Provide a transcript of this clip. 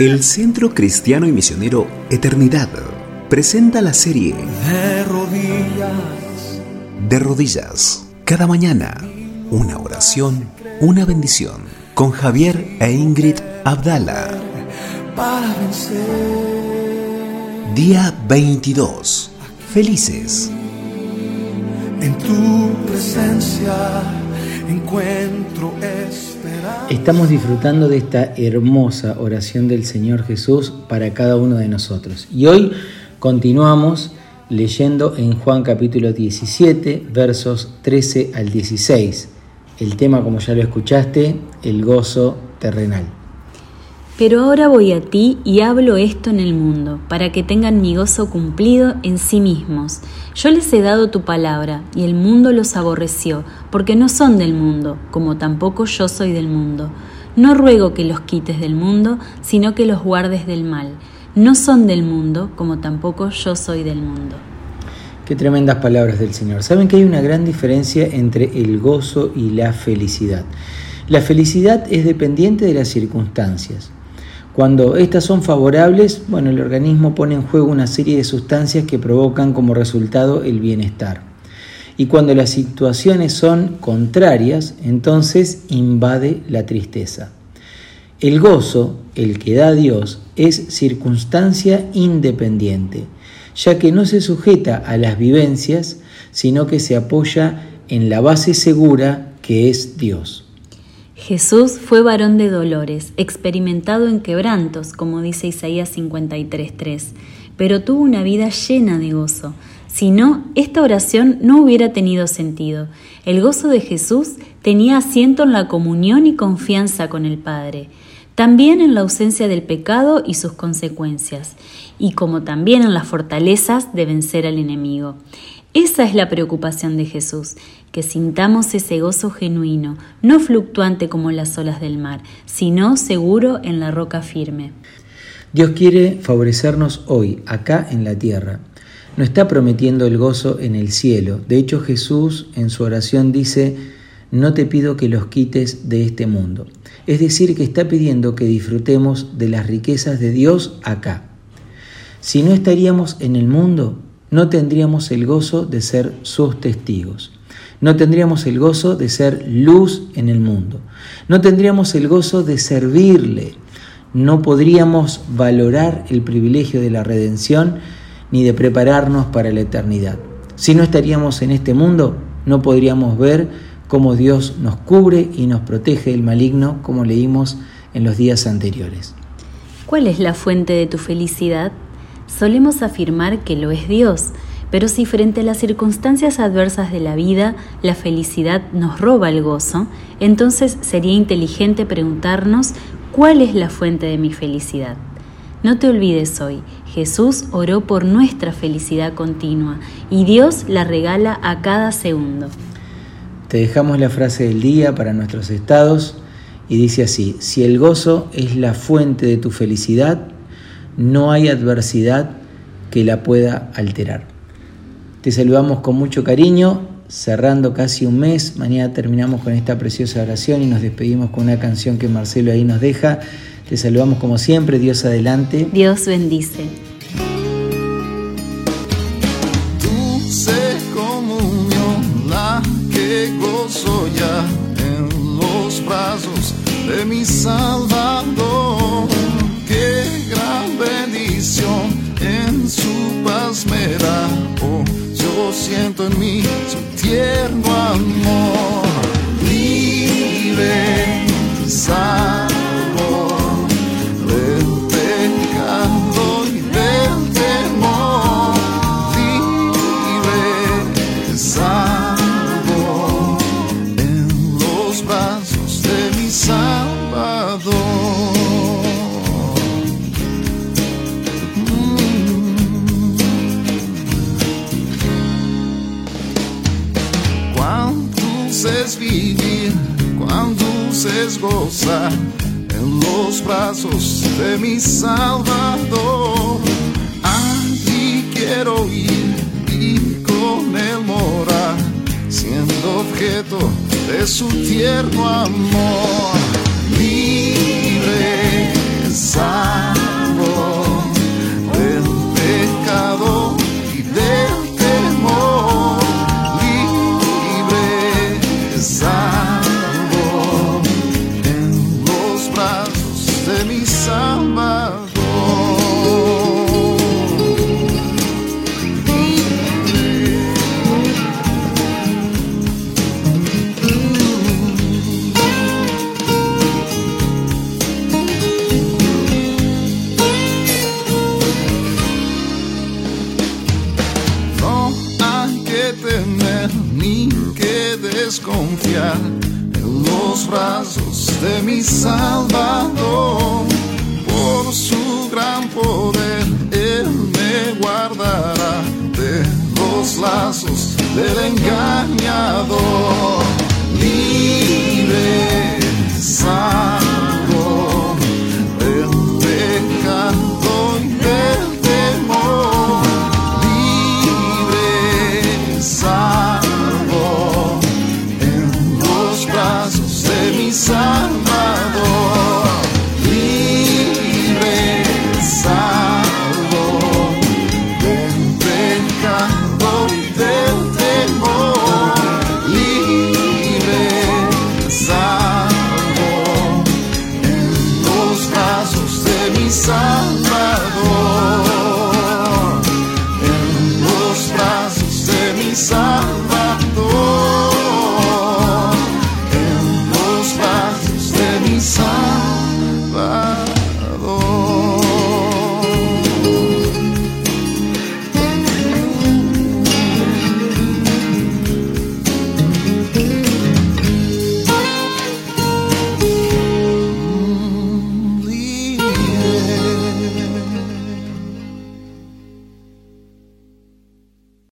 El Centro Cristiano y Misionero Eternidad presenta la serie De rodillas, De Rodillas. Cada mañana, una oración, una bendición. Con Javier e Ingrid Abdala. para vencer. Día 22. Felices. En tu presencia Estamos disfrutando de esta hermosa oración del Señor Jesús para cada uno de nosotros. Y hoy continuamos leyendo en Juan capítulo 17, versos 13 al 16. El tema, como ya lo escuchaste, el gozo terrenal. Pero ahora voy a ti y hablo esto en el mundo, para que tengan mi gozo cumplido en sí mismos. Yo les he dado tu palabra, y el mundo los aborreció, porque no son del mundo, como tampoco yo soy del mundo. No ruego que los quites del mundo, sino que los guardes del mal. No son del mundo, como tampoco yo soy del mundo. Qué tremendas palabras del Señor. Saben que hay una gran diferencia entre el gozo y la felicidad. La felicidad es dependiente de las circunstancias. Cuando estas son favorables, bueno, el organismo pone en juego una serie de sustancias que provocan como resultado el bienestar. Y cuando las situaciones son contrarias, entonces invade la tristeza. El gozo, el que da Dios, es circunstancia independiente, ya que no se sujeta a las vivencias, sino que se apoya en la base segura que es Dios. Jesús fue varón de dolores, experimentado en quebrantos, como dice Isaías 53.3, pero tuvo una vida llena de gozo. Si no, esta oración no hubiera tenido sentido. El gozo de Jesús tenía asiento en la comunión y confianza con el Padre, también en la ausencia del pecado y sus consecuencias, y como también en las fortalezas de vencer al enemigo. Esa es la preocupación de Jesús, que sintamos ese gozo genuino, no fluctuante como las olas del mar, sino seguro en la roca firme. Dios quiere favorecernos hoy, acá en la tierra. No está prometiendo el gozo en el cielo. De hecho, Jesús en su oración dice, no te pido que los quites de este mundo. Es decir, que está pidiendo que disfrutemos de las riquezas de Dios acá. Si no estaríamos en el mundo, no tendríamos el gozo de ser sus testigos. No tendríamos el gozo de ser luz en el mundo. No tendríamos el gozo de servirle. No podríamos valorar el privilegio de la redención ni de prepararnos para la eternidad. Si no estaríamos en este mundo, no podríamos ver cómo Dios nos cubre y nos protege del maligno, como leímos en los días anteriores. ¿Cuál es la fuente de tu felicidad? Solemos afirmar que lo es Dios, pero si frente a las circunstancias adversas de la vida la felicidad nos roba el gozo, entonces sería inteligente preguntarnos cuál es la fuente de mi felicidad. No te olvides hoy, Jesús oró por nuestra felicidad continua y Dios la regala a cada segundo. Te dejamos la frase del día para nuestros estados y dice así, si el gozo es la fuente de tu felicidad, no hay adversidad que la pueda alterar. Te saludamos con mucho cariño, cerrando casi un mes. Mañana terminamos con esta preciosa oración y nos despedimos con una canción que Marcelo ahí nos deja. Te saludamos como siempre, Dios adelante. Dios bendice. Amor. Libre, salvo del y del temor. Libre, salvo en los brazos de mi. Cuán dulce es vivir, cuán dulce es gozar en los brazos de mi Salvador. Allí quiero ir y con él morar, siendo objeto de su tierno amor. Que desconfiar en los brazos de mi Salvador. Por su gran poder, Él me guardará de los lazos del engañador.